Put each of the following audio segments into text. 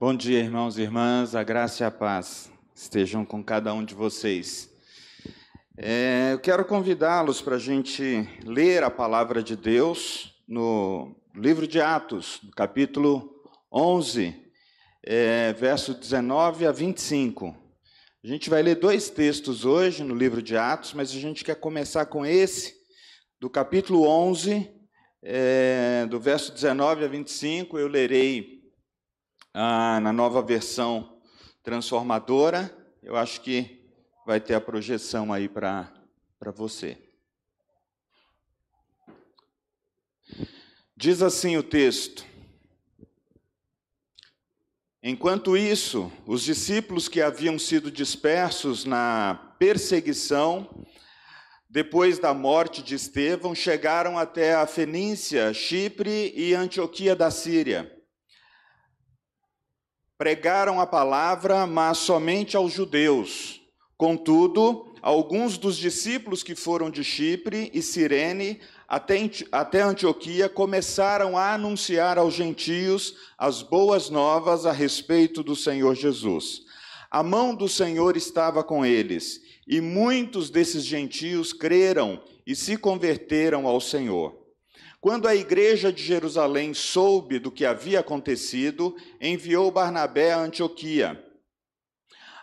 Bom dia, irmãos e irmãs, a graça e a paz estejam com cada um de vocês. É, eu quero convidá-los para a gente ler a palavra de Deus no livro de Atos, no capítulo 11, é, verso 19 a 25. A gente vai ler dois textos hoje no livro de Atos, mas a gente quer começar com esse, do capítulo 11, é, do verso 19 a 25. Eu lerei ah, na nova versão transformadora. Eu acho que vai ter a projeção aí para você. Diz assim o texto: Enquanto isso, os discípulos que haviam sido dispersos na perseguição, depois da morte de Estevão, chegaram até a Fenícia, Chipre e Antioquia da Síria pregaram a palavra, mas somente aos judeus. Contudo, alguns dos discípulos que foram de Chipre e Cirene até, Antioquia começaram a anunciar aos gentios as boas novas a respeito do Senhor Jesus. A mão do Senhor estava com eles, e muitos desses gentios creram e se converteram ao Senhor. Quando a igreja de Jerusalém soube do que havia acontecido, enviou Barnabé a Antioquia.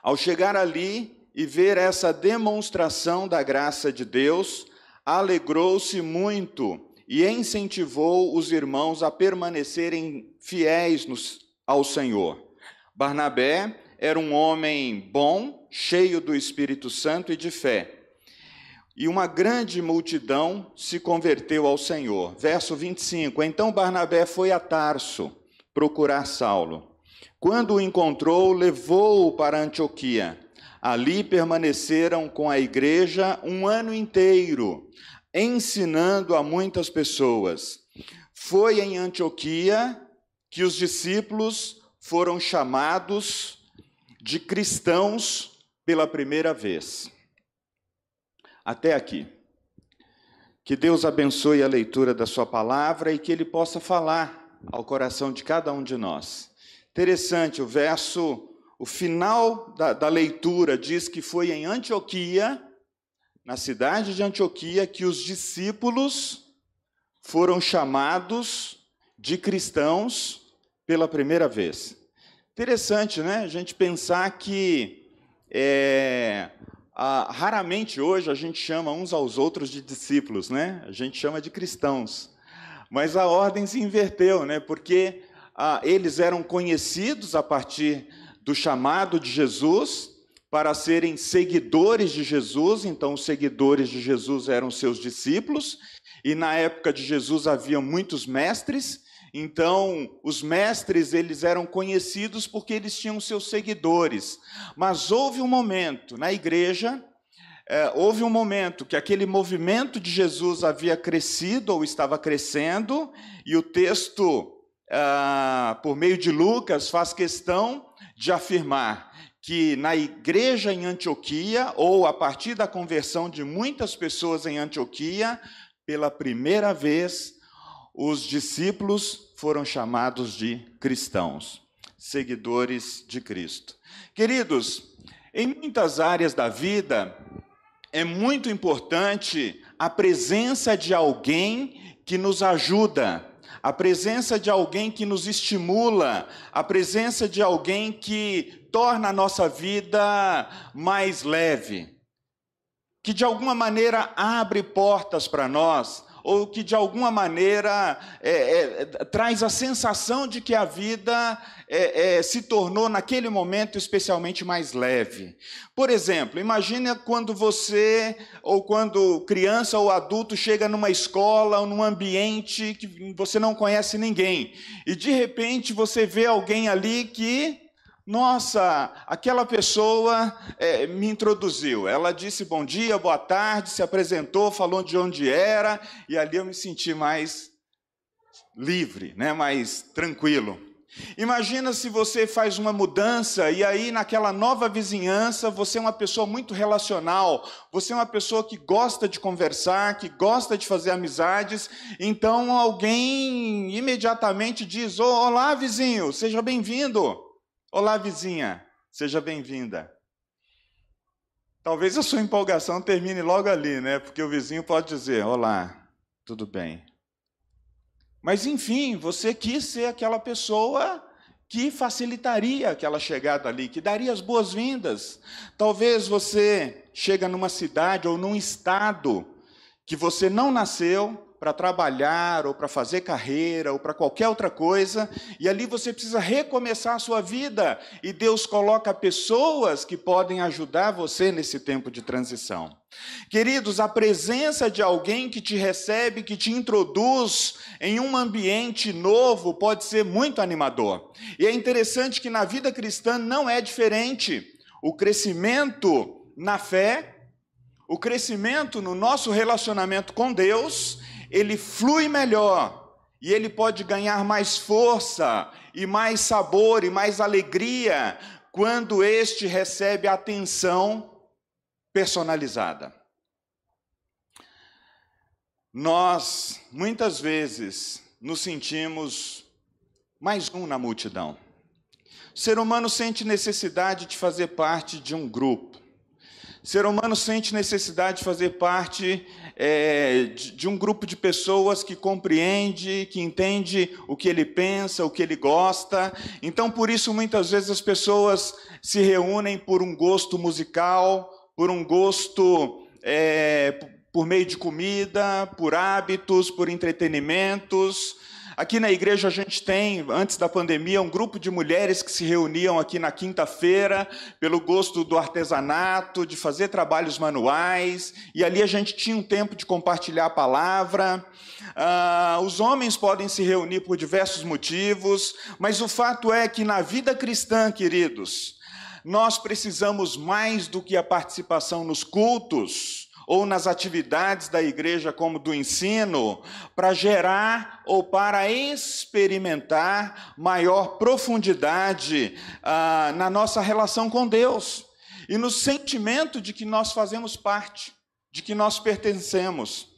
Ao chegar ali e ver essa demonstração da graça de Deus, alegrou-se muito e incentivou os irmãos a permanecerem fiéis ao Senhor. Barnabé era um homem bom, cheio do Espírito Santo e de fé e uma grande multidão se converteu ao Senhor. Verso 25: Então Barnabé foi a Tarso procurar Saulo. Quando o encontrou, levou-o para Antioquia. Ali permaneceram com a igreja um ano inteiro, ensinando a muitas pessoas. Foi em Antioquia que os discípulos foram chamados de cristãos pela primeira vez até aqui. Que Deus abençoe a leitura da Sua palavra e que Ele possa falar ao coração de cada um de nós. Interessante, o verso, o final da, da leitura diz que foi em Antioquia, na cidade de Antioquia, que os discípulos foram chamados de cristãos pela primeira vez. Interessante, né? A gente pensar que é, ah, raramente hoje a gente chama uns aos outros de discípulos, né? A gente chama de cristãos. Mas a ordem se inverteu, né? Porque ah, eles eram conhecidos a partir do chamado de Jesus para serem seguidores de Jesus, então os seguidores de Jesus eram seus discípulos, e na época de Jesus havia muitos mestres, então, os mestres, eles eram conhecidos porque eles tinham seus seguidores. Mas houve um momento na igreja, é, houve um momento que aquele movimento de Jesus havia crescido ou estava crescendo, e o texto, ah, por meio de Lucas, faz questão de afirmar que na igreja em Antioquia, ou a partir da conversão de muitas pessoas em Antioquia, pela primeira vez, os discípulos foram chamados de cristãos, seguidores de Cristo. Queridos, em muitas áreas da vida, é muito importante a presença de alguém que nos ajuda, a presença de alguém que nos estimula, a presença de alguém que torna a nossa vida mais leve, que de alguma maneira abre portas para nós, ou que de alguma maneira é, é, traz a sensação de que a vida é, é, se tornou naquele momento especialmente mais leve. Por exemplo, imagine quando você, ou quando criança ou adulto chega numa escola ou num ambiente que você não conhece ninguém, e de repente você vê alguém ali que nossa, aquela pessoa é, me introduziu. Ela disse bom dia, boa tarde, se apresentou, falou de onde era, e ali eu me senti mais livre, né, mais tranquilo. Imagina se você faz uma mudança e aí naquela nova vizinhança você é uma pessoa muito relacional, você é uma pessoa que gosta de conversar, que gosta de fazer amizades, então alguém imediatamente diz: Olá, vizinho, seja bem-vindo. Olá, vizinha, seja bem-vinda. Talvez a sua empolgação termine logo ali, né? Porque o vizinho pode dizer: Olá, tudo bem. Mas enfim, você quis ser aquela pessoa que facilitaria aquela chegada ali, que daria as boas-vindas. Talvez você chega numa cidade ou num estado que você não nasceu, para trabalhar, ou para fazer carreira, ou para qualquer outra coisa, e ali você precisa recomeçar a sua vida, e Deus coloca pessoas que podem ajudar você nesse tempo de transição. Queridos, a presença de alguém que te recebe, que te introduz em um ambiente novo, pode ser muito animador. E é interessante que na vida cristã não é diferente. O crescimento na fé, o crescimento no nosso relacionamento com Deus ele flui melhor e ele pode ganhar mais força e mais sabor e mais alegria quando este recebe atenção personalizada. Nós, muitas vezes, nos sentimos mais um na multidão. O ser humano sente necessidade de fazer parte de um grupo. Ser humano sente necessidade de fazer parte é, de, de, um grupo de pessoas que compreende, que entende o que ele pensa, o que ele gosta. Então, por isso, muitas vezes as pessoas se reúnem por um gosto musical, por um gosto é, por meio de comida, por hábitos, por entretenimentos. Aqui na igreja a gente tem, antes da pandemia, um grupo de mulheres que se reuniam aqui na quinta-feira pelo gosto do artesanato, de fazer trabalhos manuais, e ali a gente tinha um tempo de compartilhar a palavra. Ah, os homens podem se reunir por diversos motivos, mas o fato é que na vida cristã, queridos, nós precisamos mais do que a participação nos cultos ou nas atividades da igreja, como do ensino, para gerar ou para experimentar maior profundidade ah, na nossa relação com Deus e no sentimento de que nós fazemos parte, de que nós pertencemos.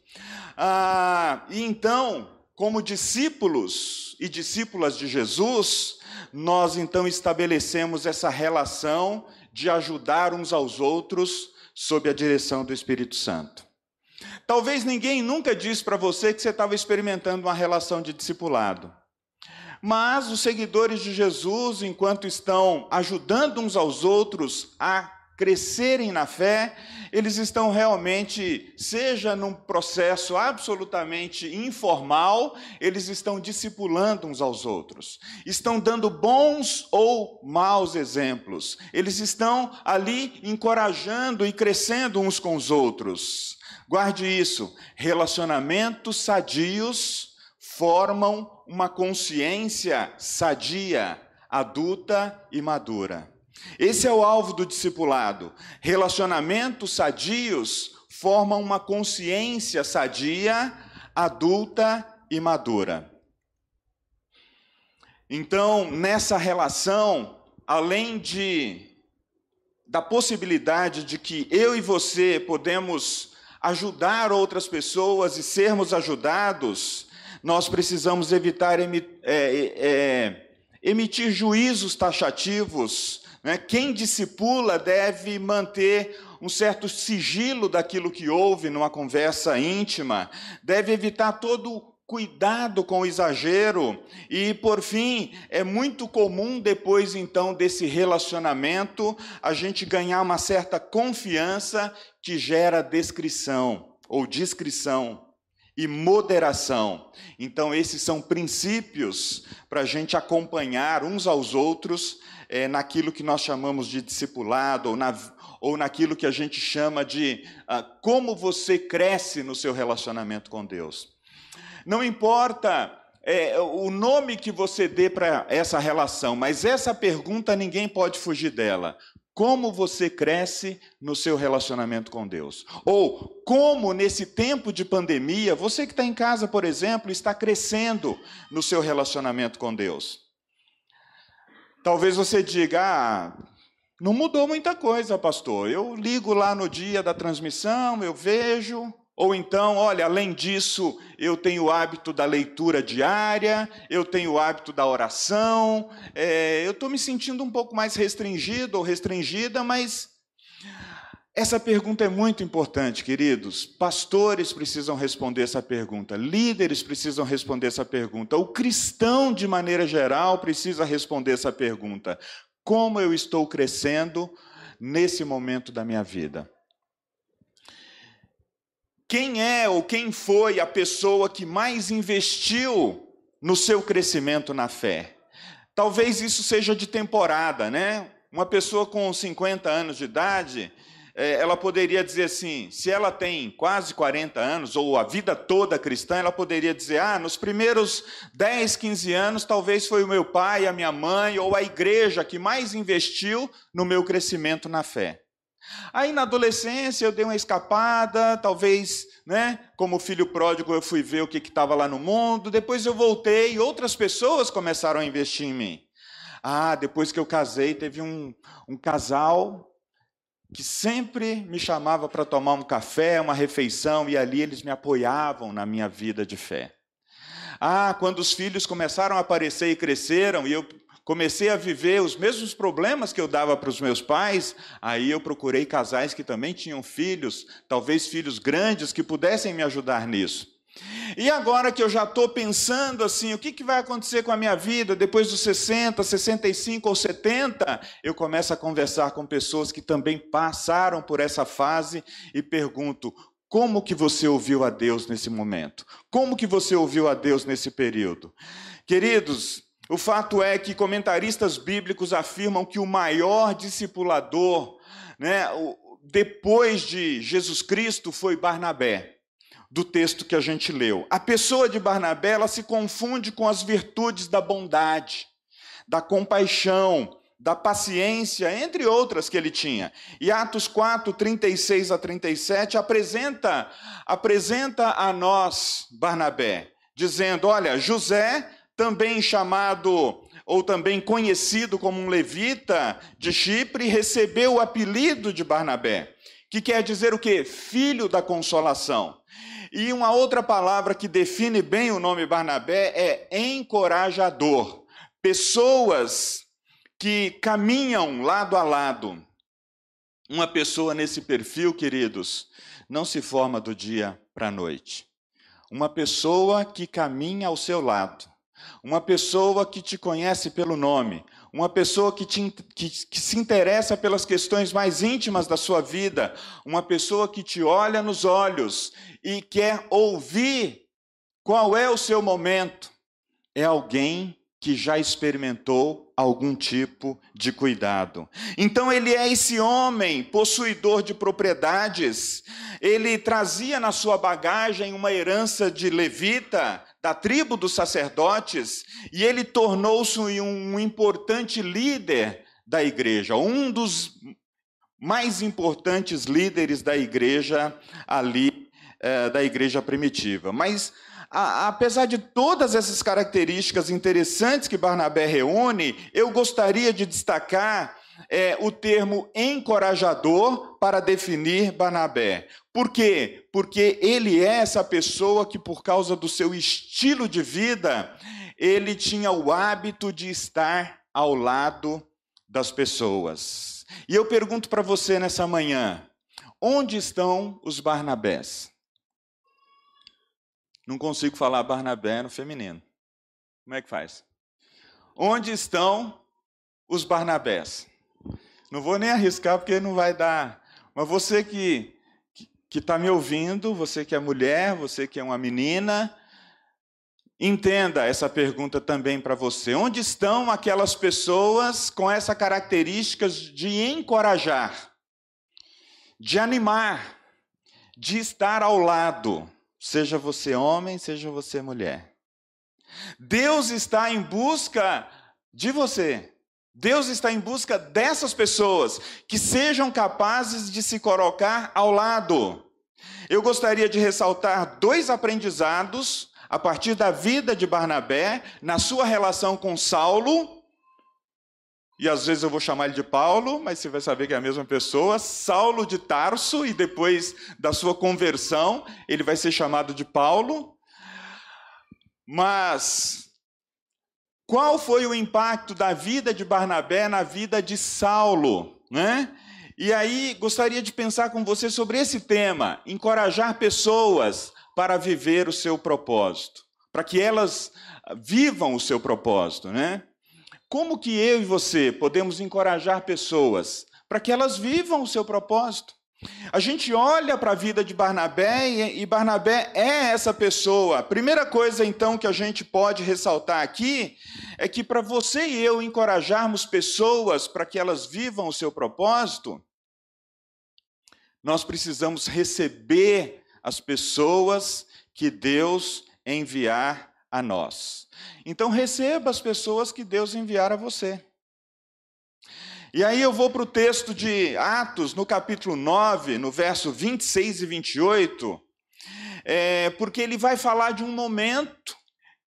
Ah, e então, como discípulos e discípulas de Jesus, nós então estabelecemos essa relação de ajudar uns aos outros sob a direção do Espírito Santo. Talvez ninguém nunca disse para você que você estava experimentando uma relação de discipulado. Mas os seguidores de Jesus, enquanto estão ajudando uns aos outros a crescerem na fé, eles estão realmente, seja num processo absolutamente informal, eles estão discipulando uns aos outros, estão dando bons ou maus exemplos, eles estão ali encorajando e crescendo uns com os outros. Guarde isso, relacionamentos sadios formam uma consciência sadia, adulta e madura. Esse é o alvo do discipulado. Relacionamentos sadios formam uma consciência sadia, adulta e madura. Então, nessa relação, além de da possibilidade de que eu e você podemos ajudar outras pessoas e sermos ajudados, nós precisamos evitar é, é, emitir juízos taxativos? Quem discipula deve manter um certo sigilo daquilo que ouve numa conversa íntima, deve evitar todo cuidado com o exagero e, por fim, é muito comum depois então desse relacionamento a gente ganhar uma certa confiança que gera descrição ou discrição e moderação. Então, esses são princípios para a gente acompanhar uns aos outros é, naquilo que nós chamamos de discipulado, ou, na, ou naquilo que a gente chama de ah, como você cresce no seu relacionamento com Deus. Não importa é, o nome que você dê para essa relação, mas essa pergunta ninguém pode fugir dela. Como você cresce no seu relacionamento com Deus? Ou como, nesse tempo de pandemia, você que está em casa, por exemplo, está crescendo no seu relacionamento com Deus? Talvez você diga: ah, não mudou muita coisa, pastor. Eu ligo lá no dia da transmissão, eu vejo, Ou então, olha, além disso, eu tenho o hábito da leitura diária, eu tenho o hábito da oração, é, eu estou me sentindo um pouco mais restringido ou restringida, mas essa pergunta é muito importante, queridos. Pastores precisam responder essa pergunta, líderes precisam responder essa pergunta, o cristão, de maneira geral, precisa responder essa pergunta: como eu estou crescendo nesse momento da minha vida? Quem é ou quem foi a pessoa que mais investiu no seu crescimento na fé? Talvez isso seja de temporada, né? Uma pessoa com 50 anos de idade, ela poderia dizer assim: se ela tem quase 40 anos, ou a vida toda cristã, ela poderia dizer: ah, nos primeiros 10, 15 anos, talvez foi o meu pai, a minha mãe, ou a igreja que mais investiu no meu crescimento na fé. Aí na adolescência eu dei uma escapada, talvez, né, como filho pródigo eu fui ver o que estava lá no mundo, depois eu voltei e outras pessoas começaram a investir em mim. Ah, depois que eu casei, teve um, um casal que sempre me chamava para tomar um café, uma refeição, e ali eles me apoiavam na minha vida de fé. Ah, quando os filhos começaram a aparecer e cresceram, e eu comecei a viver os mesmos problemas que eu dava para os meus pais, aí eu procurei casais que também tinham filhos, talvez filhos grandes, que pudessem me ajudar nisso. E agora que eu já estou pensando assim, o que, que vai acontecer com a minha vida depois dos 60, 65 ou 70, eu começo a conversar com pessoas que também passaram por essa fase e pergunto: como que você ouviu a Deus nesse momento? Como que você ouviu a Deus nesse período? Queridos, o fato é que comentaristas bíblicos afirmam que o maior discipulador, né, depois de Jesus Cristo, foi Barnabé, do texto que a gente leu. A pessoa de Barnabé ela se confunde com as virtudes da bondade, da compaixão, da paciência, entre outras que ele tinha. E Atos 4, 36 a 37 apresenta, apresenta a nós Barnabé, dizendo: Olha, José também chamado ou também conhecido como um levita de Chipre, recebeu o apelido de Barnabé, que quer dizer o quê? Filho da consolação. E uma outra palavra que define bem o nome Barnabé é encorajador. Pessoas que caminham lado a lado. Uma pessoa nesse perfil, queridos, não se forma do dia para a noite. Uma pessoa que caminha ao seu lado uma pessoa que te conhece pelo nome, uma pessoa que, te, que, que, se interessa pelas questões mais íntimas da sua vida, uma pessoa que te olha nos olhos e quer ouvir qual é o seu momento, é alguém que já experimentou algum tipo de cuidado. Então ele é esse homem possuidor de propriedades, ele trazia na sua bagagem uma herança de levita, da tribo dos sacerdotes, e ele tornou-se um importante líder da igreja, um dos mais importantes líderes da igreja ali, eh, da igreja primitiva. Mas a, apesar de todas essas características interessantes que Barnabé reúne, eu gostaria de destacar é, o termo encorajador para definir Barnabé. Por quê? Porque ele é essa pessoa que, por causa do seu estilo de vida, ele tinha o hábito de estar ao lado das pessoas. E eu pergunto para você nessa manhã: onde estão os Barnabés? Não consigo falar Barnabé no feminino. Como é que faz? Onde estão os Barnabés? Não vou nem arriscar porque não vai dar. Mas você que que está me ouvindo, você que é mulher, você que é uma menina, entenda essa pergunta também para você. Onde estão aquelas pessoas com essa característica de encorajar, de animar, de estar ao lado? seja você homem, seja você mulher. Deus está em busca de você. Deus está em busca dessas pessoas que sejam capazes de se colocar ao lado. Eu gostaria de ressaltar dois aprendizados a partir da vida de Barnabé, na sua relação com Saulo, e às vezes eu vou chamar ele de Paulo, mas você vai saber que é a mesma pessoa, Saulo de Tarso, e depois da sua conversão, ele vai ser chamado de Paulo. Mas qual foi o impacto da vida de Barnabé na vida de Saulo, né? E aí gostaria de pensar com você sobre esse tema, encorajar pessoas para viver o seu propósito, para que elas vivam o seu propósito, né? Como que eu e você podemos encorajar pessoas para que elas vivam o seu propósito? A gente olha para a vida de Barnabé e Barnabé é essa pessoa. Primeira coisa, então, que a gente pode ressaltar aqui é que para você e eu encorajarmos pessoas para que elas vivam o seu propósito, nós precisamos receber as pessoas que Deus enviar a nós. Então receba as pessoas que Deus enviar a você. E aí eu vou para o texto de Atos, no capítulo 9, no verso 26 e 28, é, porque ele vai falar de um momento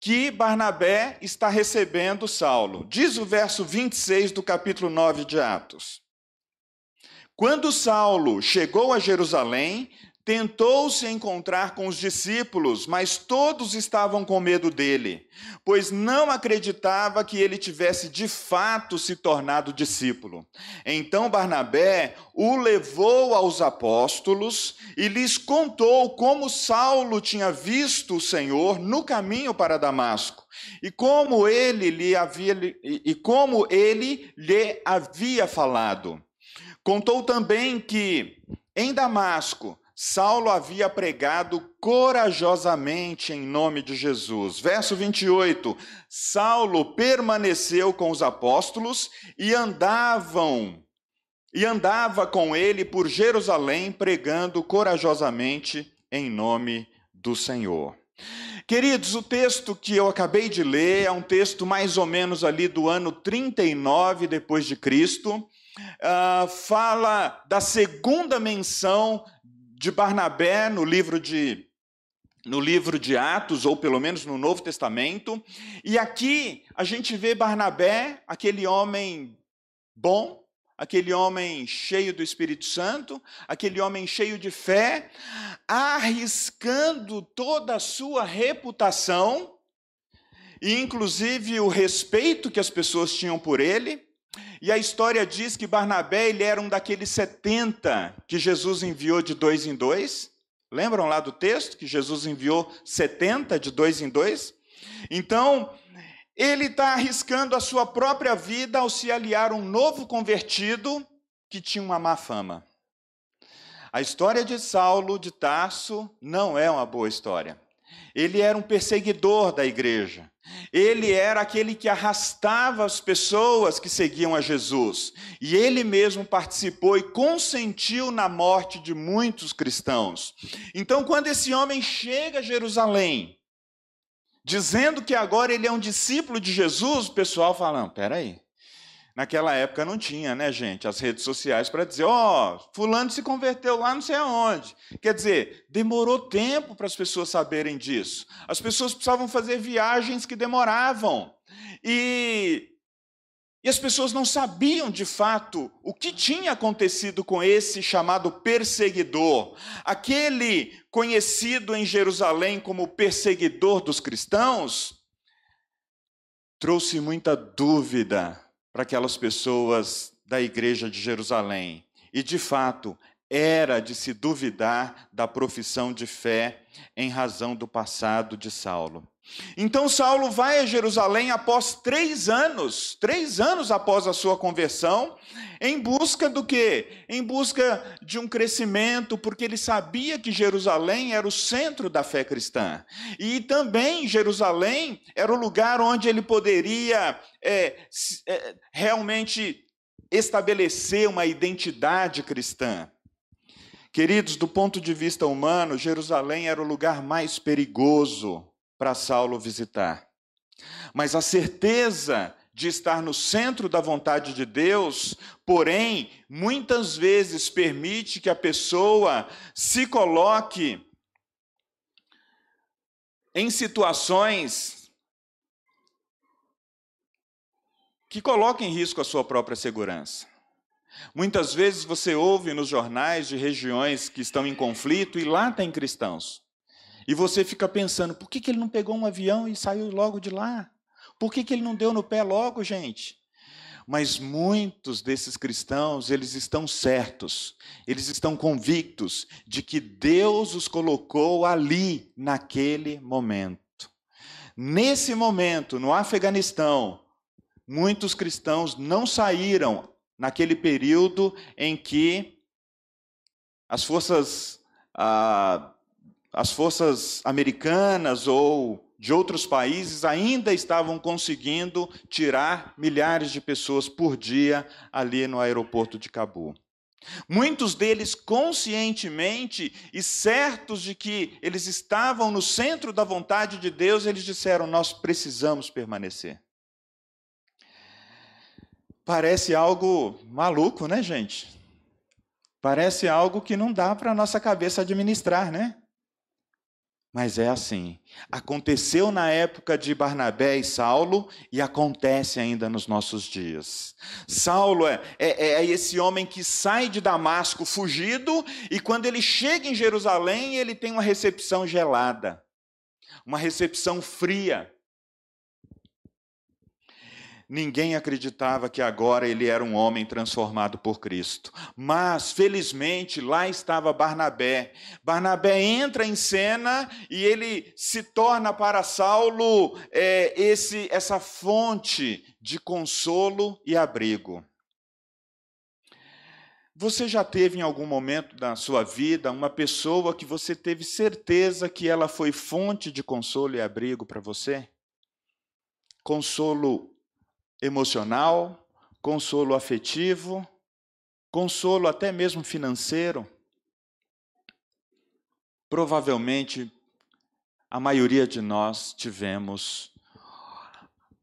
que Barnabé está recebendo Saulo. Diz o verso 26 do capítulo 9 de Atos. Quando Saulo chegou a Jerusalém, Tentou se encontrar com os discípulos, mas todos estavam com medo dele, pois não acreditava que ele tivesse de fato se tornado discípulo. Então Barnabé o levou aos apóstolos e lhes contou como Saulo tinha visto o Senhor no caminho para Damasco e como ele lhe havia e como ele lhe havia falado. Contou também que em Damasco Saulo havia pregado corajosamente em nome de Jesus. Verso 28. Saulo permaneceu com os apóstolos e andavam e andava com ele por Jerusalém pregando corajosamente em nome do Senhor. Queridos, o texto que eu acabei de ler é um texto mais ou menos ali do ano 39 depois de Cristo. Uh, fala da segunda menção de Barnabé no livro de no livro de Atos, ou pelo menos no Novo Testamento, e aqui a gente vê Barnabé, aquele homem bom, aquele homem cheio do Espírito Santo, aquele homem cheio de fé, arriscando toda a sua reputação, e inclusive o respeito que as pessoas tinham por ele, e a história diz que Barnabé ele era um daqueles 70 que Jesus enviou de dois em dois. Lembram lá do texto que Jesus enviou 70 de dois em dois? Então, ele está arriscando a sua própria vida ao se aliar a um novo convertido que tinha uma má fama. A história de Saulo de Tarso não é uma boa história. Ele era um perseguidor da igreja. Ele era aquele que arrastava as pessoas que seguiam a Jesus. E ele mesmo participou e consentiu na morte de muitos cristãos. Então, quando esse homem chega a Jerusalém, dizendo que agora ele é um discípulo de Jesus, o pessoal fala: não, peraí. Naquela época não tinha, né, gente, as redes sociais para dizer, ó, oh, fulano se converteu lá não sei aonde. Quer dizer, demorou tempo para as pessoas saberem disso. As pessoas precisavam fazer viagens que demoravam. E e as pessoas não sabiam de fato o que tinha acontecido com esse chamado perseguidor, aquele conhecido em Jerusalém como perseguidor dos cristãos, trouxe muita dúvida para aquelas pessoas da igreja de Jerusalém. E, de fato, era de se duvidar da profissão de fé em razão do passado de Saulo. Então Saulo vai a Jerusalém após três anos, três anos após a sua conversão, em busca do quê? Em busca de um crescimento, porque ele sabia que Jerusalém era o centro da fé cristã. E também Jerusalém era o lugar onde ele poderia é, é, realmente estabelecer uma identidade cristã. Queridos, do ponto de vista humano, Jerusalém era o lugar mais perigoso para Saulo visitar. Mas a certeza de estar no centro da vontade de Deus, porém, muitas vezes permite que a pessoa se coloque em situações que coloca em risco a sua própria segurança. Muitas vezes você ouve nos jornais de regiões que estão em conflito e lá tem cristãos. E você fica pensando, por que, que ele não pegou um avião e saiu logo de lá? Por que, que ele não deu no pé logo, gente? Mas muitos desses cristãos, eles estão certos, eles estão convictos de que Deus os colocou ali, naquele momento. Nesse momento, no Afeganistão, muitos cristãos não saíram naquele período em que as forças, ah, as forças americanas ou de outros países ainda estavam conseguindo tirar milhares de pessoas por dia ali no aeroporto de Cabul. Muitos deles conscientemente e certos de que eles estavam no centro da vontade de Deus, eles disseram: Nós precisamos permanecer. Parece algo maluco, né, gente? Parece algo que não dá para a nossa cabeça administrar, né? Mas é assim. Aconteceu na época de Barnabé e Saulo e acontece ainda nos nossos dias. Saulo é, é, é, esse homem que sai de Damasco fugido e quando ele chega em Jerusalém, ele tem uma recepção gelada, uma recepção fria. Ninguém acreditava que agora ele era um homem transformado por Cristo. Mas, felizmente, lá estava Barnabé. Barnabé entra em cena e ele se torna para Saulo é, esse, essa fonte de consolo e abrigo. Você já teve em algum momento da sua vida uma pessoa que você teve certeza que ela foi fonte de consolo e abrigo para você? Consolo emocional, consolo afetivo, consolo até mesmo financeiro. Provavelmente a maioria de nós tivemos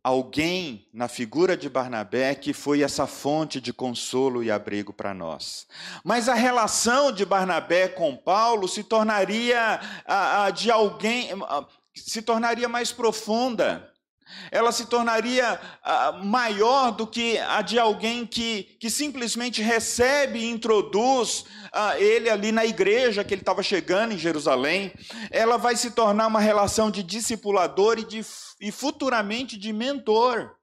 alguém na figura de Barnabé que foi essa fonte de consolo e abrigo para nós. Mas a relação de Barnabé com Paulo se tornaria a, a de alguém se tornaria mais profunda ela se tornaria uh, maior do que a de alguém que, que simplesmente recebe e introduz uh, ele ali na igreja que ele estava chegando em Jerusalém. Ela vai se tornar uma relação de discipulador e, de, e futuramente de mentor.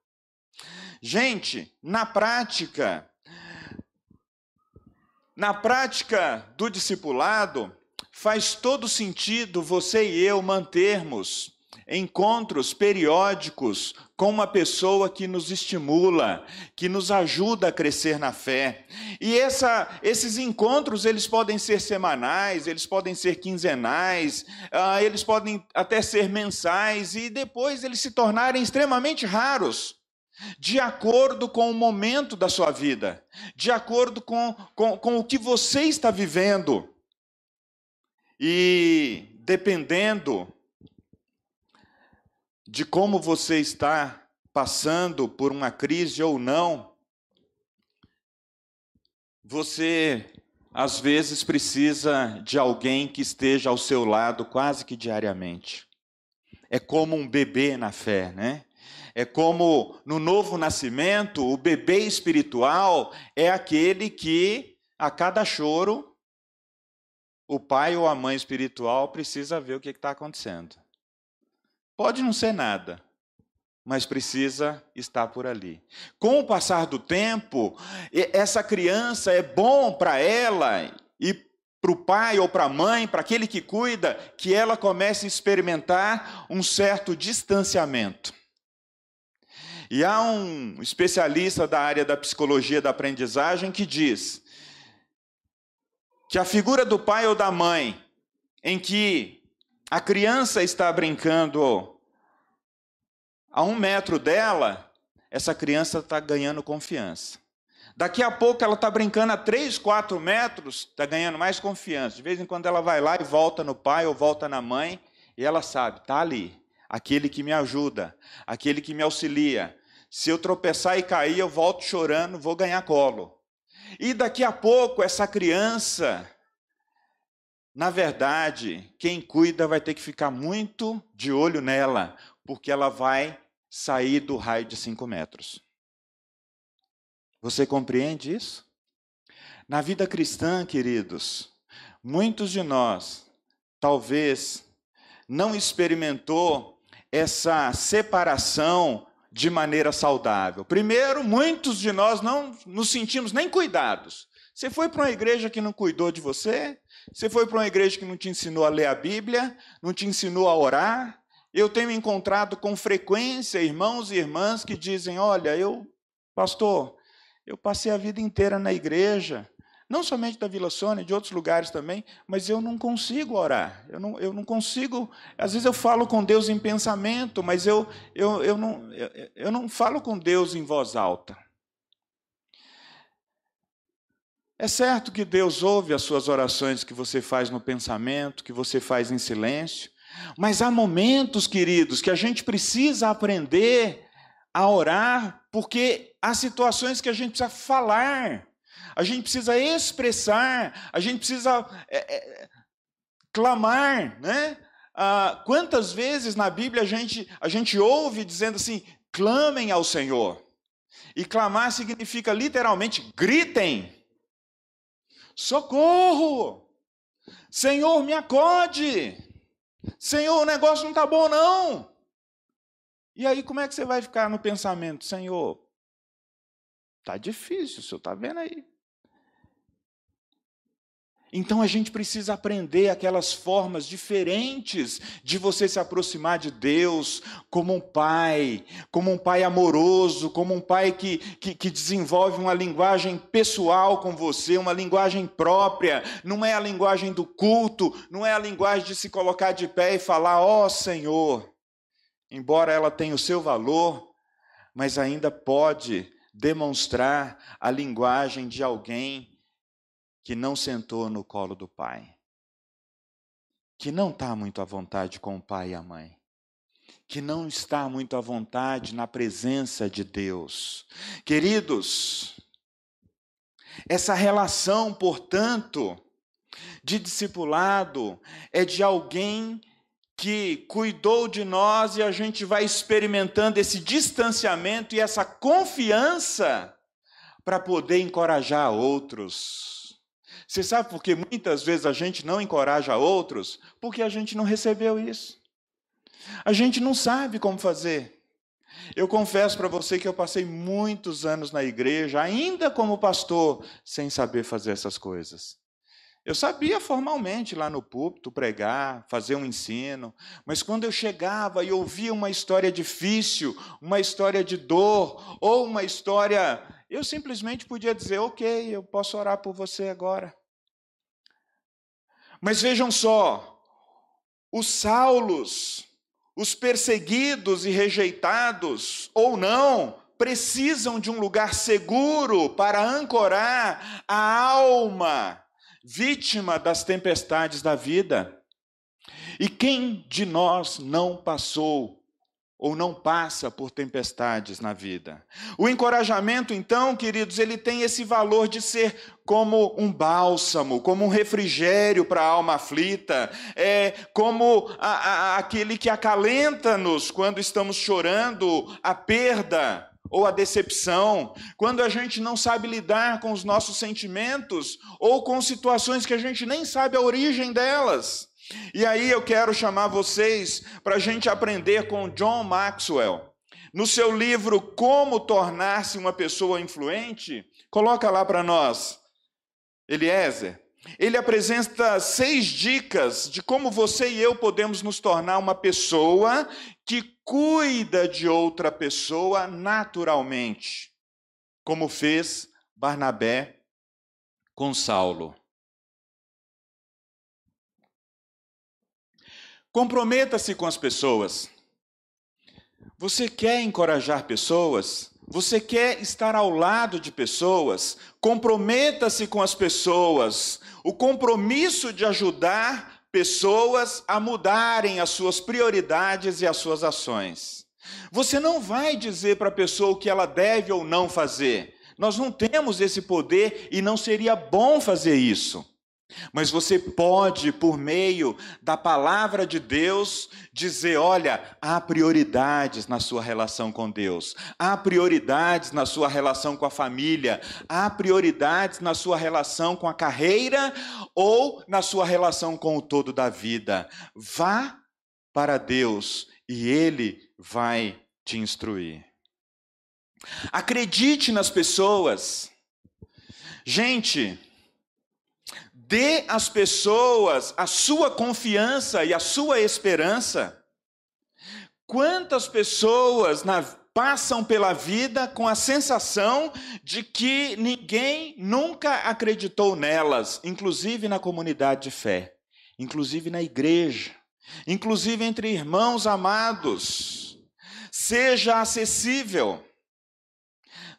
Gente, na prática, na prática do discipulado, faz todo sentido você e eu mantermos encontros periódicos com uma pessoa que nos estimula, que nos ajuda a crescer na fé. E essa, esses encontros eles podem ser semanais, eles podem ser quinzenais, uh, eles podem até ser mensais e depois eles se tornarem extremamente raros. De acordo com o momento da sua vida, de acordo com, com, com o que você está vivendo. E dependendo de como você está passando por uma crise ou não, você às vezes precisa de alguém que esteja ao seu lado quase que diariamente. É como um bebê na fé, né? É como no novo nascimento, o bebê espiritual é aquele que, a cada choro, o pai ou a mãe espiritual precisa ver o que está acontecendo. Pode não ser nada, mas precisa estar por ali. Com o passar do tempo, essa criança é bom para ela e para o pai ou para a mãe, para aquele que cuida, que ela comece a experimentar um certo distanciamento. E há um especialista da área da psicologia da aprendizagem que diz que a figura do pai ou da mãe, em que a criança está brincando a um metro dela, essa criança está ganhando confiança. Daqui a pouco ela está brincando a 3, 4 metros, está ganhando mais confiança. De vez em quando ela vai lá e volta no pai ou volta na mãe, e ela sabe, está ali, aquele que me ajuda, aquele que me auxilia. Se eu tropeçar e cair, eu volto chorando, vou ganhar colo. E daqui a pouco, essa criança na verdade, quem cuida vai ter que ficar muito de olho nela, porque ela vai sair do raio de 5 metros. Você compreende isso? Na vida cristã, queridos, muitos de nós talvez não experimentou essa separação de maneira saudável. Primeiro, muitos de nós não nos sentimos nem cuidados. Você foi para uma igreja que não cuidou de você? Você foi para uma igreja que não te ensinou a ler a Bíblia? Não te ensinou a orar? Eu tenho encontrado com frequência irmãos e irmãs que dizem: Olha, eu, pastor, eu passei a vida inteira na igreja, não somente da Vila Sônia, de outros lugares também, mas eu não consigo orar. Eu não, eu não consigo. Às vezes eu falo com Deus em pensamento, mas eu, eu, eu, não, eu, eu não falo com Deus em voz alta. É certo que Deus ouve as suas orações que você faz no pensamento, que você faz em silêncio, mas há momentos, queridos, que a gente precisa aprender a orar, porque há situações que a gente precisa falar a gente precisa expressar, a gente precisa é, é, clamar, né? Ah, quantas vezes na Bíblia a gente, a gente ouve dizendo assim: clamem ao Senhor. E clamar significa literalmente gritem. Socorro! Senhor, me acode! Senhor, o negócio não está bom, não. E aí, como é que você vai ficar no pensamento? Senhor, está difícil, o senhor está vendo aí. Então a gente precisa aprender aquelas formas diferentes de você se aproximar de Deus, como um pai, como um pai amoroso, como um pai que, que, que, desenvolve uma linguagem pessoal com você, uma linguagem própria, não é a linguagem do culto, não é a linguagem de se colocar de pé e falar: Ó oh, Senhor, embora ela tenha o seu valor, mas ainda pode demonstrar a linguagem de alguém que não sentou no colo do pai, que não está muito à vontade com o pai e a mãe, que não está muito à vontade na presença de Deus. Queridos, essa relação, portanto, de discipulado é de alguém que cuidou de nós e a gente vai experimentando esse distanciamento e essa confiança para poder encorajar outros. Você sabe por que muitas vezes a gente não encoraja outros? Porque a gente não recebeu isso. A gente não sabe como fazer. Eu confesso para você que eu passei muitos anos na igreja, ainda como pastor, sem saber fazer essas coisas. Eu sabia formalmente lá no púlpito pregar, fazer um ensino, mas quando eu chegava e ouvia uma história difícil, uma história de dor, ou uma história eu simplesmente podia dizer, ok, eu posso orar por você agora. Mas vejam só, os Saulos, os perseguidos e rejeitados, ou não, precisam de um lugar seguro para ancorar a alma vítima das tempestades da vida. E quem de nós não passou ou não passa por tempestades na vida. O encorajamento, então, queridos, ele tem esse valor de ser como um bálsamo, como um refrigério para a alma aflita, é como a, a, aquele que acalenta-nos quando estamos chorando a perda ou a decepção, quando a gente não sabe lidar com os nossos sentimentos ou com situações que a gente nem sabe a origem delas. E aí eu quero chamar vocês para a gente aprender com John Maxwell. No seu livro Como Tornar-se uma Pessoa Influente, coloca lá para nós, Eliezer. Ele apresenta seis dicas de como você e eu podemos nos tornar uma pessoa que cuida de outra pessoa naturalmente, como fez Barnabé com Saulo. Comprometa-se com as pessoas. Você quer encorajar pessoas? Você quer estar ao lado de pessoas? Comprometa-se com as pessoas. O compromisso de ajudar pessoas a mudarem as suas prioridades e as suas ações. Você não vai dizer para a pessoa o que ela deve ou não fazer. Nós não temos esse poder e não seria bom fazer isso. Mas você pode, por meio da palavra de Deus, dizer: olha, há prioridades na sua relação com Deus, há prioridades na sua relação com a família, há prioridades na sua relação com a carreira ou na sua relação com o todo da vida. Vá para Deus e Ele vai te instruir. Acredite nas pessoas. Gente, Dê às pessoas a sua confiança e a sua esperança. Quantas pessoas na, passam pela vida com a sensação de que ninguém nunca acreditou nelas, inclusive na comunidade de fé, inclusive na igreja, inclusive entre irmãos amados. Seja acessível.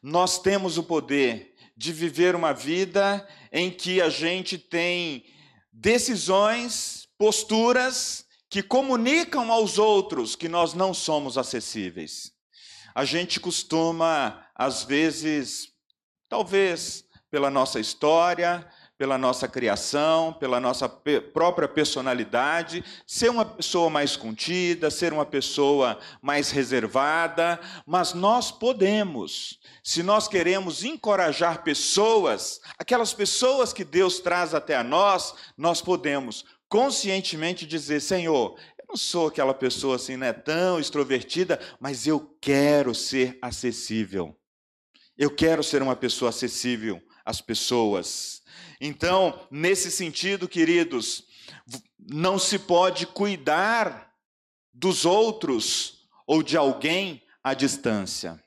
Nós temos o poder de viver uma vida em que a gente tem decisões, posturas que comunicam aos outros que nós não somos acessíveis. A gente costuma, às vezes, talvez pela nossa história, pela nossa criação, pela nossa própria personalidade, ser uma pessoa mais contida, ser uma pessoa mais reservada, mas nós podemos, se nós queremos encorajar pessoas, aquelas pessoas que Deus traz até a nós, nós podemos conscientemente dizer: Senhor, eu não sou aquela pessoa assim, não é tão extrovertida, mas eu quero ser acessível. Eu quero ser uma pessoa acessível às pessoas. Então, nesse sentido, queridos, não se pode cuidar dos outros ou de alguém à distância.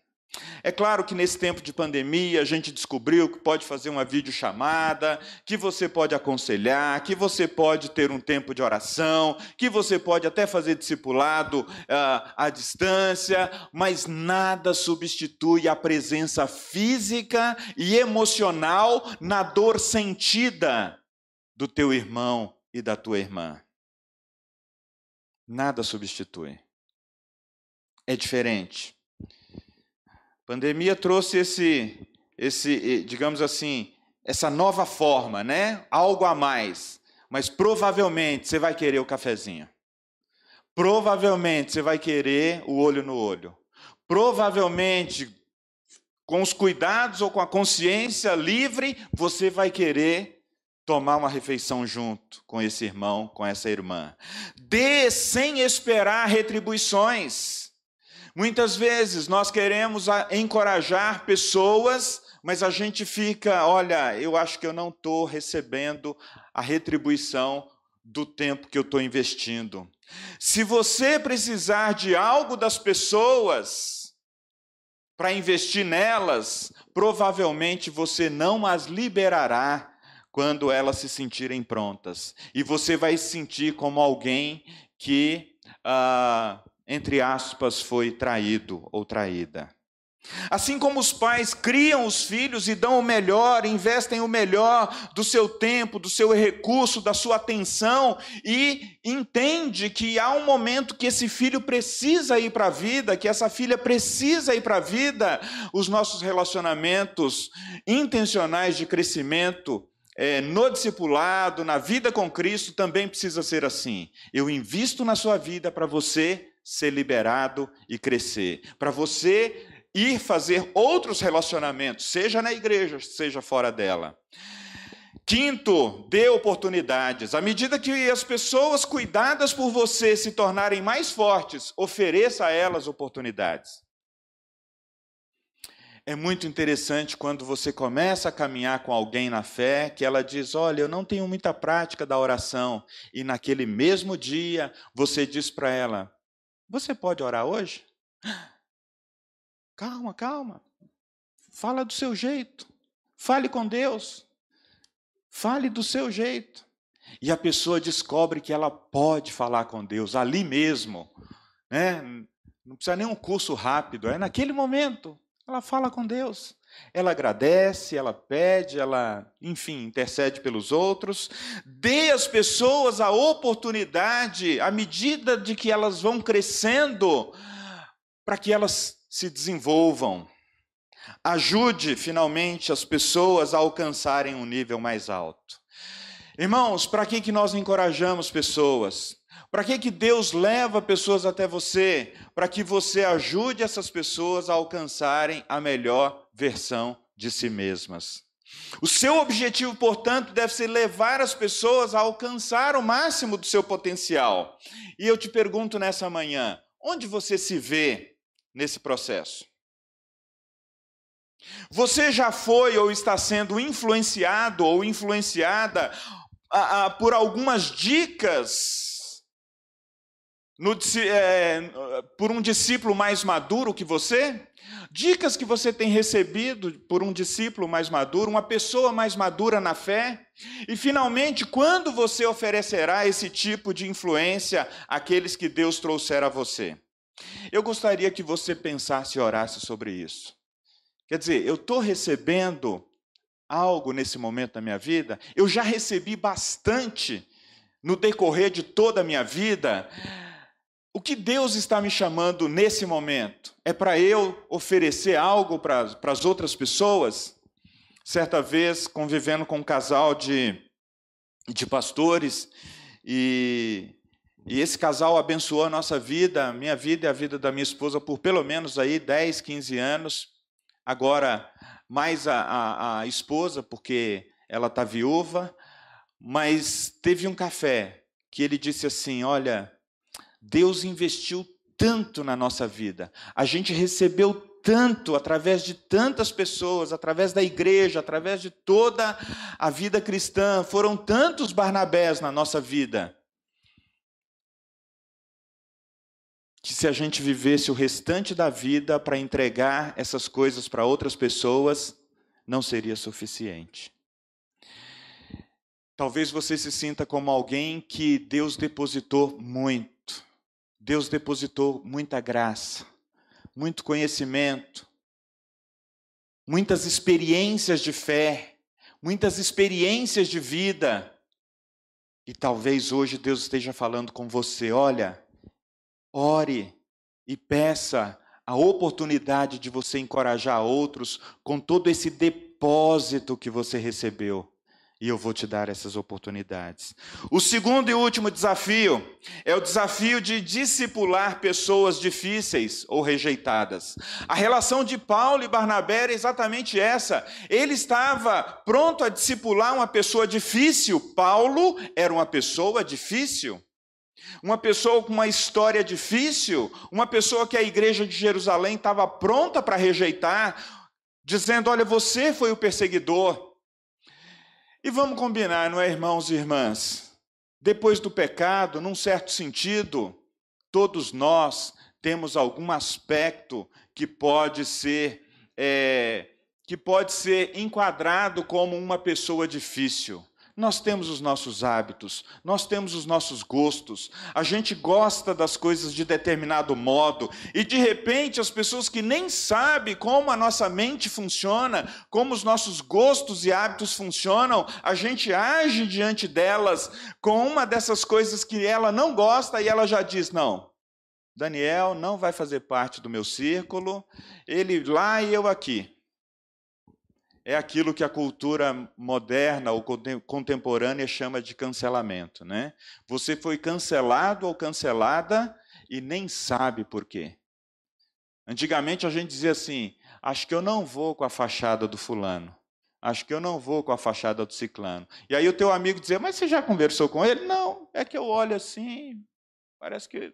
É claro que nesse tempo de pandemia a gente descobriu que pode fazer uma videochamada, que você pode aconselhar, que você pode ter um tempo de oração, que você pode até fazer discipulado uh, à distância, mas nada substitui a presença física e emocional na dor sentida do teu irmão e da tua irmã. Nada substitui. É diferente. Pandemia trouxe esse, esse, digamos assim, essa nova forma, né? Algo a mais. Mas provavelmente você vai querer o cafezinho. Provavelmente você vai querer o olho no olho. Provavelmente, com os cuidados ou com a consciência livre, você vai querer tomar uma refeição junto com esse irmão, com essa irmã. Dê sem esperar retribuições. Muitas vezes nós queremos encorajar pessoas, mas a gente fica, olha, eu acho que eu não estou recebendo a retribuição do tempo que eu estou investindo. Se você precisar de algo das pessoas para investir nelas, provavelmente você não as liberará quando elas se sentirem prontas. E você vai se sentir como alguém que ah, entre aspas, foi traído ou traída. Assim como os pais criam os filhos e dão o melhor, investem o melhor do seu tempo, do seu recurso, da sua atenção e entende que há um momento que esse filho precisa ir para a vida, que essa filha precisa ir para a vida, os nossos relacionamentos intencionais de crescimento é, no discipulado, na vida com Cristo, também precisa ser assim. Eu invisto na sua vida para você ser liberado e crescer, para você ir fazer outros relacionamentos, seja na igreja, seja fora dela. Quinto, dê oportunidades. À medida que as pessoas cuidadas por você se tornarem mais fortes, ofereça a elas oportunidades. É muito interessante quando você começa a caminhar com alguém na fé, que ela diz: Olha, eu não tenho muita prática da oração. E naquele mesmo dia, você diz para ela: você pode orar hoje? Calma, calma. Fala do seu jeito. Fale com Deus. Fale do seu jeito. E a pessoa descobre que ela pode falar com Deus ali mesmo. Né? Não precisa nem um curso rápido, é naquele momento. Ela fala com Deus. Ela agradece, ela pede, ela, enfim, intercede pelos outros. Dê às pessoas a oportunidade, à medida de que elas vão crescendo, para que elas se desenvolvam. Ajude, finalmente, as pessoas a alcançarem um nível mais alto. Irmãos, para que, que nós encorajamos pessoas? Para que, que Deus leva pessoas até você? Para que você ajude essas pessoas a alcançarem a melhor versão de si mesmas. O seu objetivo, portanto, deve ser levar as pessoas a alcançar o máximo do seu potencial. E eu te pergunto nessa manhã: onde você se vê nesse processo? Você já foi ou está sendo influenciado ou influenciada a, a, por algumas dicas no, é, por um discípulo mais maduro que você? Dicas que você tem recebido por um discípulo mais maduro, uma pessoa mais madura na fé? E, finalmente, quando você oferecerá esse tipo de influência àqueles que Deus trouxer a você? Eu gostaria que você pensasse e orasse sobre isso. Quer dizer, eu estou recebendo algo nesse momento da minha vida, eu já recebi bastante no decorrer de toda a minha vida. O que Deus está me chamando nesse momento? É para eu oferecer algo para as outras pessoas? Certa vez, convivendo com um casal de, de pastores, e, e esse casal abençoou a nossa vida, a minha vida e a vida da minha esposa, por pelo menos aí 10, 15 anos. Agora, mais a, a, a esposa, porque ela está viúva, mas teve um café que ele disse assim: Olha, Deus investiu tanto na nossa vida, a gente recebeu tanto através de tantas pessoas, através da igreja, através de toda a vida cristã, foram tantos Barnabés na nossa vida. que se a gente vivesse o restante da vida para entregar essas coisas para outras pessoas, não seria suficiente. Talvez você se sinta como alguém que Deus depositou muito. Deus depositou muita graça, muito conhecimento, muitas experiências de fé, muitas experiências de vida. E talvez hoje Deus esteja falando com você: olha, Ore e peça a oportunidade de você encorajar outros com todo esse depósito que você recebeu. E eu vou te dar essas oportunidades. O segundo e último desafio é o desafio de discipular pessoas difíceis ou rejeitadas. A relação de Paulo e Barnabé era exatamente essa. Ele estava pronto a discipular uma pessoa difícil. Paulo era uma pessoa difícil. Uma pessoa com uma história difícil, uma pessoa que a igreja de Jerusalém estava pronta para rejeitar, dizendo: Olha, você foi o perseguidor. E vamos combinar, não é, irmãos e irmãs? Depois do pecado, num certo sentido, todos nós temos algum aspecto que pode ser é, que pode ser enquadrado como uma pessoa difícil. Nós temos os nossos hábitos, nós temos os nossos gostos, a gente gosta das coisas de determinado modo, e de repente as pessoas que nem sabem como a nossa mente funciona, como os nossos gostos e hábitos funcionam, a gente age diante delas com uma dessas coisas que ela não gosta e ela já diz: não, Daniel não vai fazer parte do meu círculo, ele lá e eu aqui é aquilo que a cultura moderna ou contemporânea chama de cancelamento, né? Você foi cancelado ou cancelada e nem sabe por quê. Antigamente a gente dizia assim: acho que eu não vou com a fachada do fulano. Acho que eu não vou com a fachada do ciclano. E aí o teu amigo dizia: Mas você já conversou com ele? Não, é que eu olho assim, parece que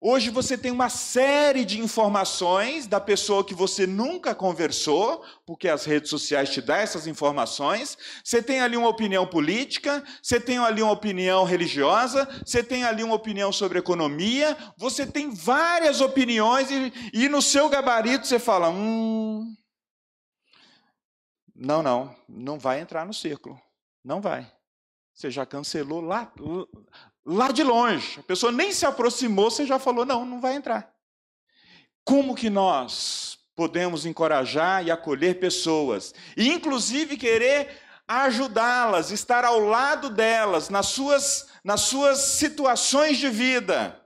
Hoje você tem uma série de informações da pessoa que você nunca conversou, porque as redes sociais te dão essas informações. Você tem ali uma opinião política, você tem ali uma opinião religiosa, você tem ali uma opinião sobre economia, você tem várias opiniões e, e no seu gabarito você fala: hum. Não, não, não vai entrar no círculo. Não vai. Você já cancelou lá, lá de longe. A pessoa nem se aproximou, você já falou: não, não vai entrar. Como que nós podemos encorajar e acolher pessoas, e inclusive querer ajudá-las, estar ao lado delas, nas suas, nas suas situações de vida?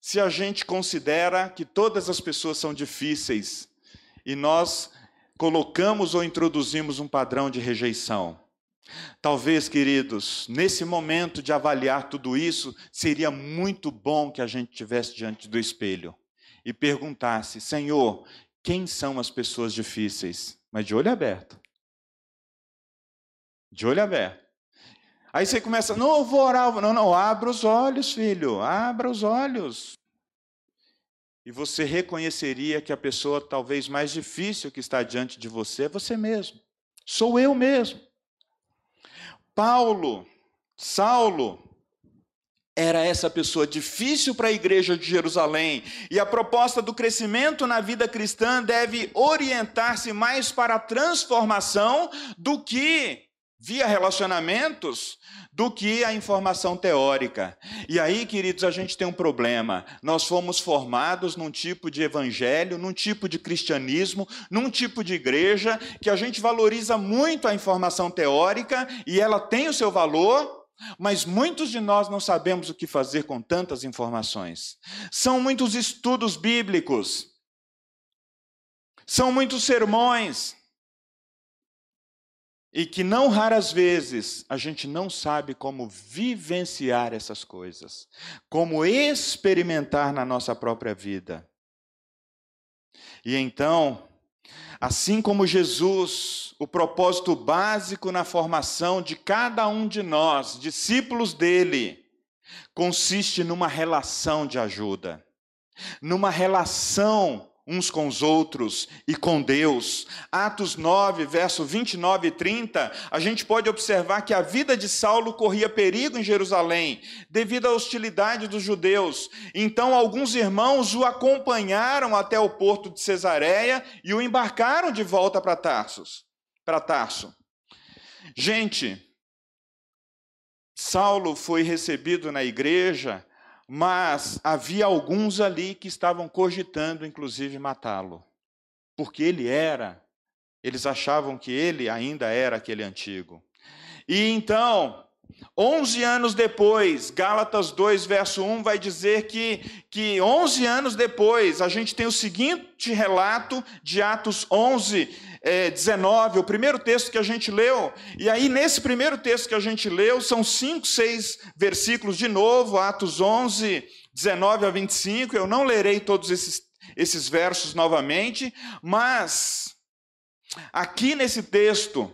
Se a gente considera que todas as pessoas são difíceis e nós colocamos ou introduzimos um padrão de rejeição. Talvez, queridos, nesse momento de avaliar tudo isso, seria muito bom que a gente tivesse diante do espelho e perguntasse: Senhor, quem são as pessoas difíceis? Mas de olho aberto. De olho aberto. Aí você começa, não, eu vou orar. Não, não, abra os olhos, filho, abra os olhos. E você reconheceria que a pessoa talvez mais difícil que está diante de você é você mesmo. Sou eu mesmo. Paulo, Saulo, era essa pessoa difícil para a igreja de Jerusalém. E a proposta do crescimento na vida cristã deve orientar-se mais para a transformação do que via relacionamentos do que a informação teórica. E aí, queridos, a gente tem um problema. Nós fomos formados num tipo de evangelho, num tipo de cristianismo, num tipo de igreja que a gente valoriza muito a informação teórica e ela tem o seu valor, mas muitos de nós não sabemos o que fazer com tantas informações. São muitos estudos bíblicos, são muitos sermões, e que não raras vezes a gente não sabe como vivenciar essas coisas, como experimentar na nossa própria vida. E então, assim como Jesus, o propósito básico na formação de cada um de nós, discípulos dele, consiste numa relação de ajuda, numa relação uns com os outros e com Deus. Atos 9, verso 29 e 30, a gente pode observar que a vida de Saulo corria perigo em Jerusalém, devido à hostilidade dos judeus. Então, alguns irmãos o acompanharam até o porto de Cesareia e o embarcaram de volta para Tarsos, para Tarso. Gente, Saulo foi recebido na igreja mas havia alguns ali que estavam cogitando, inclusive, matá-lo. Porque ele era, eles achavam que ele ainda era aquele antigo. E então, 11 anos depois, Gálatas 2, verso 1 vai dizer que, que 11 anos depois, a gente tem o seguinte relato de Atos 11, é, 19, o primeiro texto que a gente leu. E aí, nesse primeiro texto que a gente leu, são cinco, seis versículos de novo, Atos 11, 19 a 25. Eu não lerei todos esses, esses versos novamente, mas aqui nesse texto,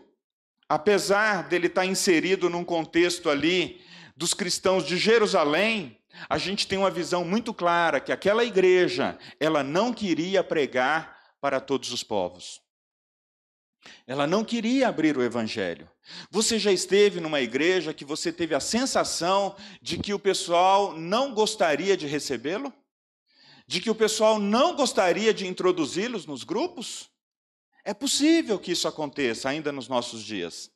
apesar dele estar inserido num contexto ali dos cristãos de Jerusalém, a gente tem uma visão muito clara que aquela igreja, ela não queria pregar para todos os povos. Ela não queria abrir o evangelho. Você já esteve numa igreja que você teve a sensação de que o pessoal não gostaria de recebê-lo? De que o pessoal não gostaria de introduzi-los nos grupos? É possível que isso aconteça ainda nos nossos dias.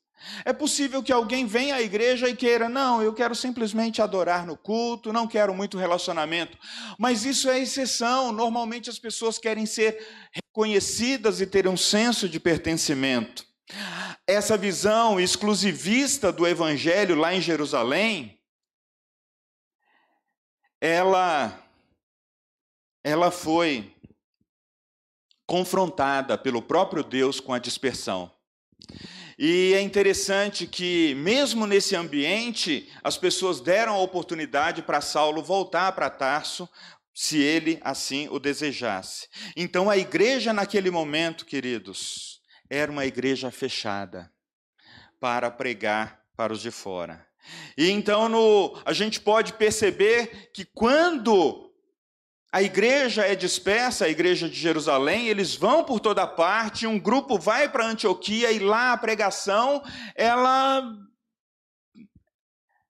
É possível que alguém venha à igreja e queira, não, eu quero simplesmente adorar no culto, não quero muito relacionamento. Mas isso é exceção. Normalmente as pessoas querem ser reconhecidas e ter um senso de pertencimento. Essa visão exclusivista do evangelho lá em Jerusalém, ela ela foi confrontada pelo próprio Deus com a dispersão. E é interessante que, mesmo nesse ambiente, as pessoas deram a oportunidade para Saulo voltar para Tarso, se ele assim o desejasse. Então, a igreja, naquele momento, queridos, era uma igreja fechada para pregar para os de fora. E então no, a gente pode perceber que quando a igreja é dispersa, a igreja de Jerusalém, eles vão por toda parte, um grupo vai para Antioquia e lá a pregação, ela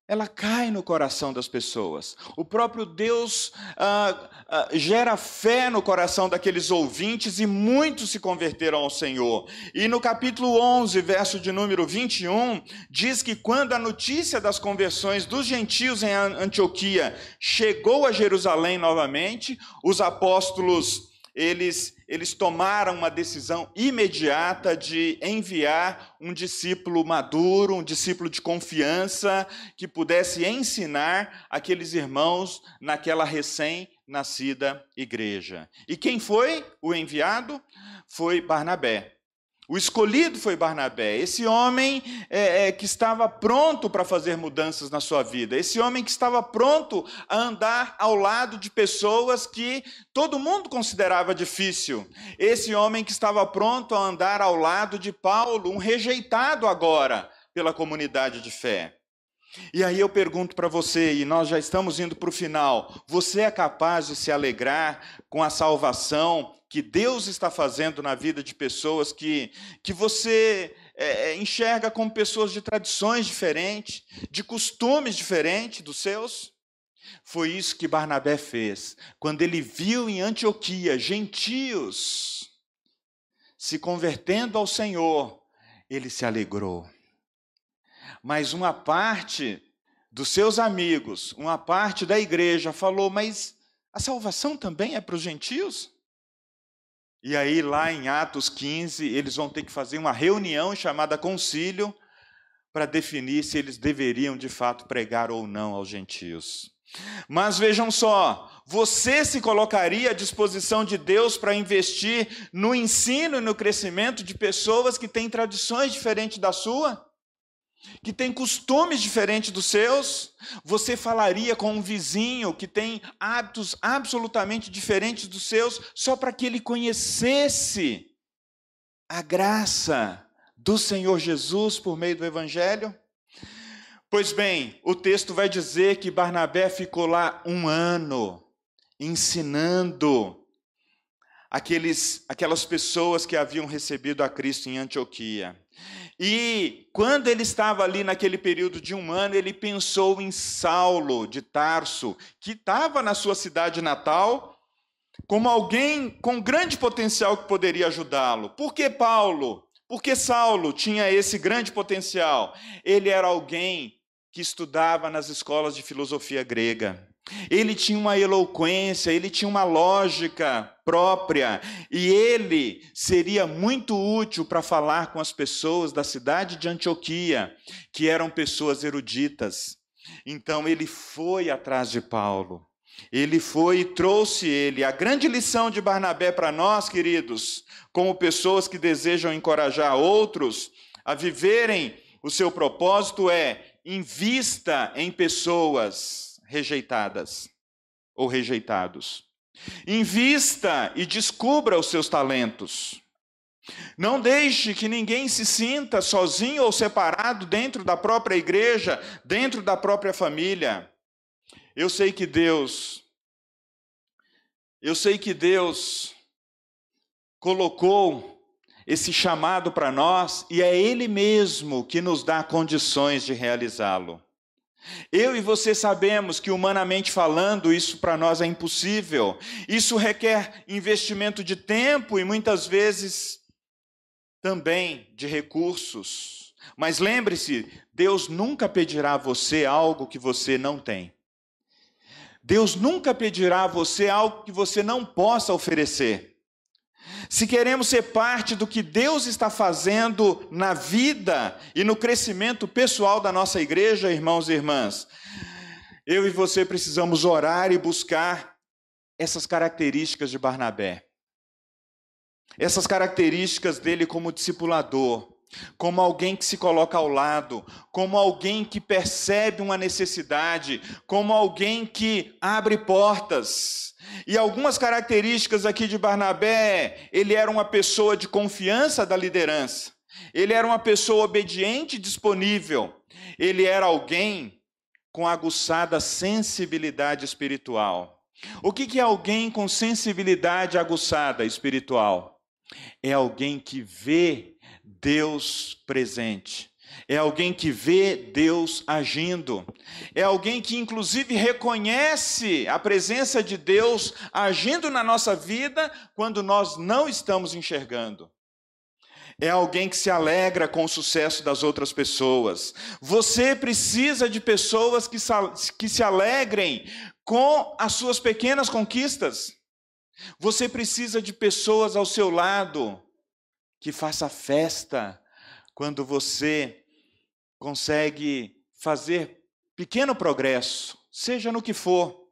ela cai no coração das pessoas. O próprio Deus ah, ah, gera fé no coração daqueles ouvintes e muitos se converteram ao Senhor. E no capítulo 11, verso de número 21, diz que quando a notícia das conversões dos gentios em Antioquia chegou a Jerusalém novamente, os apóstolos eles, eles tomaram uma decisão imediata de enviar um discípulo maduro, um discípulo de confiança, que pudesse ensinar aqueles irmãos naquela recém-nascida igreja. E quem foi o enviado? Foi Barnabé. O escolhido foi Barnabé, esse homem é, é, que estava pronto para fazer mudanças na sua vida, esse homem que estava pronto a andar ao lado de pessoas que todo mundo considerava difícil, esse homem que estava pronto a andar ao lado de Paulo, um rejeitado agora pela comunidade de fé. E aí eu pergunto para você, e nós já estamos indo para o final: você é capaz de se alegrar com a salvação que Deus está fazendo na vida de pessoas que, que você é, é, enxerga como pessoas de tradições diferentes, de costumes diferentes dos seus? Foi isso que Barnabé fez. Quando ele viu em Antioquia gentios se convertendo ao Senhor, ele se alegrou. Mas uma parte dos seus amigos, uma parte da igreja falou: Mas a salvação também é para os gentios? E aí, lá em Atos 15, eles vão ter que fazer uma reunião chamada concílio para definir se eles deveriam de fato pregar ou não aos gentios. Mas vejam só, você se colocaria à disposição de Deus para investir no ensino e no crescimento de pessoas que têm tradições diferentes da sua? Que tem costumes diferentes dos seus, você falaria com um vizinho que tem hábitos absolutamente diferentes dos seus, só para que ele conhecesse a graça do Senhor Jesus por meio do Evangelho? Pois bem, o texto vai dizer que Barnabé ficou lá um ano ensinando aqueles, aquelas pessoas que haviam recebido a Cristo em Antioquia. E quando ele estava ali naquele período de um ano, ele pensou em Saulo de Tarso, que estava na sua cidade natal, como alguém com grande potencial que poderia ajudá-lo. Por que Paulo? Porque Saulo tinha esse grande potencial. Ele era alguém que estudava nas escolas de filosofia grega. Ele tinha uma eloquência, ele tinha uma lógica própria, e ele seria muito útil para falar com as pessoas da cidade de Antioquia, que eram pessoas eruditas. Então ele foi atrás de Paulo. Ele foi e trouxe ele. A grande lição de Barnabé para nós, queridos, como pessoas que desejam encorajar outros a viverem o seu propósito, é invista em pessoas rejeitadas ou rejeitados. Invista e descubra os seus talentos. Não deixe que ninguém se sinta sozinho ou separado dentro da própria igreja, dentro da própria família. Eu sei que Deus, eu sei que Deus colocou esse chamado para nós e é Ele mesmo que nos dá condições de realizá-lo. Eu e você sabemos que, humanamente falando, isso para nós é impossível. Isso requer investimento de tempo e muitas vezes também de recursos. Mas lembre-se: Deus nunca pedirá a você algo que você não tem. Deus nunca pedirá a você algo que você não possa oferecer. Se queremos ser parte do que Deus está fazendo na vida e no crescimento pessoal da nossa igreja, irmãos e irmãs, eu e você precisamos orar e buscar essas características de Barnabé. Essas características dele como discipulador, como alguém que se coloca ao lado, como alguém que percebe uma necessidade, como alguém que abre portas. E algumas características aqui de Barnabé, ele era uma pessoa de confiança da liderança. Ele era uma pessoa obediente e disponível. Ele era alguém com aguçada sensibilidade espiritual. O que é alguém com sensibilidade aguçada espiritual? É alguém que vê Deus presente. É alguém que vê Deus agindo. É alguém que, inclusive, reconhece a presença de Deus agindo na nossa vida quando nós não estamos enxergando. É alguém que se alegra com o sucesso das outras pessoas. Você precisa de pessoas que, que se alegrem com as suas pequenas conquistas. Você precisa de pessoas ao seu lado que faça festa quando você consegue fazer pequeno progresso, seja no que for.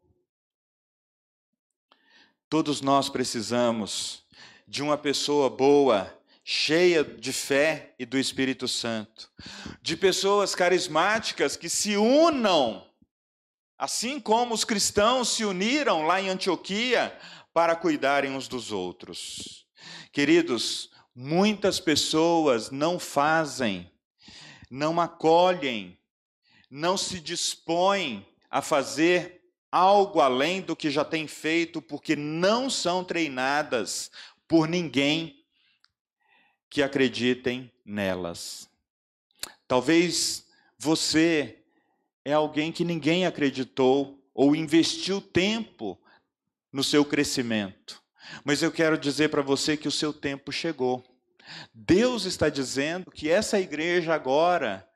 Todos nós precisamos de uma pessoa boa cheia de fé e do Espírito Santo, de pessoas carismáticas que se unam, assim como os cristãos se uniram lá em Antioquia para cuidarem uns dos outros. Queridos, muitas pessoas não fazem, não acolhem, não se dispõem a fazer algo além do que já tem feito, porque não são treinadas por ninguém que acreditem nelas. Talvez você é alguém que ninguém acreditou ou investiu tempo no seu crescimento. Mas eu quero dizer para você que o seu tempo chegou. Deus está dizendo que essa igreja agora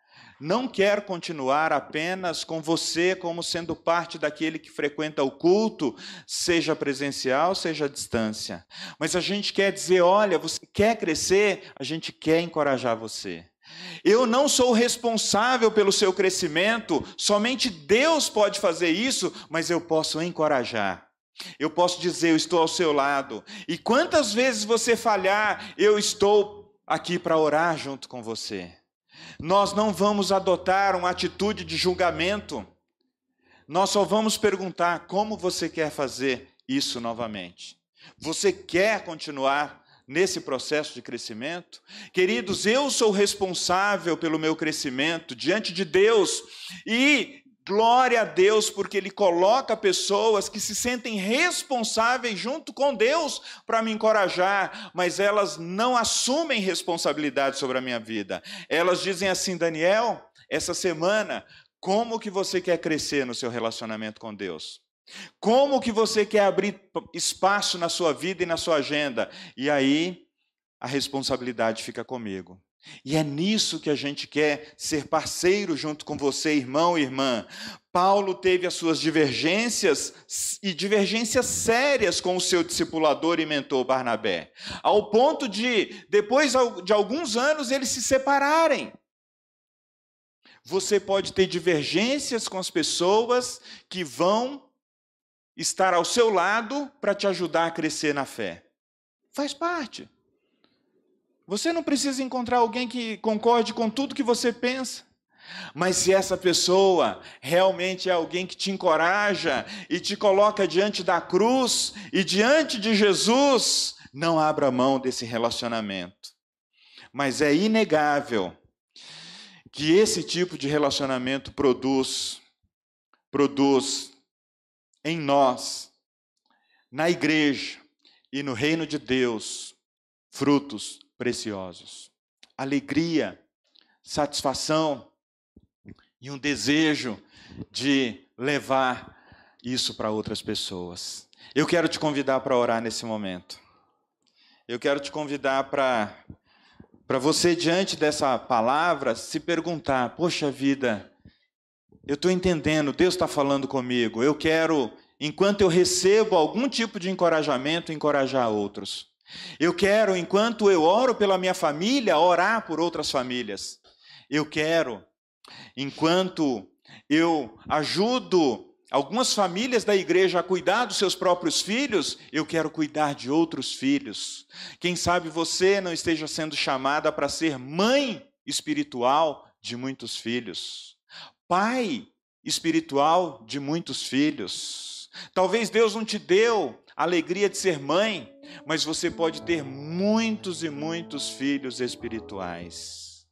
não quer continuar apenas com você como sendo parte daquele que frequenta o culto, seja presencial, seja à distância. Mas a gente quer dizer: olha, você quer crescer? A gente quer encorajar você. Eu não sou responsável pelo seu crescimento, somente Deus pode fazer isso, mas eu posso encorajar. Eu posso dizer, eu estou ao seu lado. E quantas vezes você falhar, eu estou aqui para orar junto com você. Nós não vamos adotar uma atitude de julgamento. Nós só vamos perguntar como você quer fazer isso novamente. Você quer continuar nesse processo de crescimento? Queridos, eu sou responsável pelo meu crescimento diante de Deus e Glória a Deus, porque Ele coloca pessoas que se sentem responsáveis junto com Deus para me encorajar, mas elas não assumem responsabilidade sobre a minha vida. Elas dizem assim, Daniel, essa semana, como que você quer crescer no seu relacionamento com Deus? Como que você quer abrir espaço na sua vida e na sua agenda? E aí a responsabilidade fica comigo. E é nisso que a gente quer ser parceiro junto com você, irmão e irmã. Paulo teve as suas divergências e divergências sérias com o seu discipulador e mentor Barnabé, ao ponto de, depois de alguns anos, eles se separarem. Você pode ter divergências com as pessoas que vão estar ao seu lado para te ajudar a crescer na fé. Faz parte. Você não precisa encontrar alguém que concorde com tudo que você pensa. Mas se essa pessoa realmente é alguém que te encoraja e te coloca diante da cruz e diante de Jesus, não abra mão desse relacionamento. Mas é inegável que esse tipo de relacionamento produz produz em nós, na igreja e no reino de Deus, frutos preciosos. Alegria, satisfação e um desejo de levar isso para outras pessoas. Eu quero te convidar para orar nesse momento. Eu quero te convidar para para você diante dessa palavra se perguntar: poxa vida, eu estou entendendo, Deus está falando comigo. Eu quero, enquanto eu recebo algum tipo de encorajamento, encorajar outros. Eu quero, enquanto eu oro pela minha família, orar por outras famílias. Eu quero, enquanto eu ajudo algumas famílias da igreja a cuidar dos seus próprios filhos, eu quero cuidar de outros filhos. Quem sabe você não esteja sendo chamada para ser mãe espiritual de muitos filhos, pai espiritual de muitos filhos. Talvez Deus não te deu a alegria de ser mãe, mas você pode ter muitos e muitos filhos espirituais.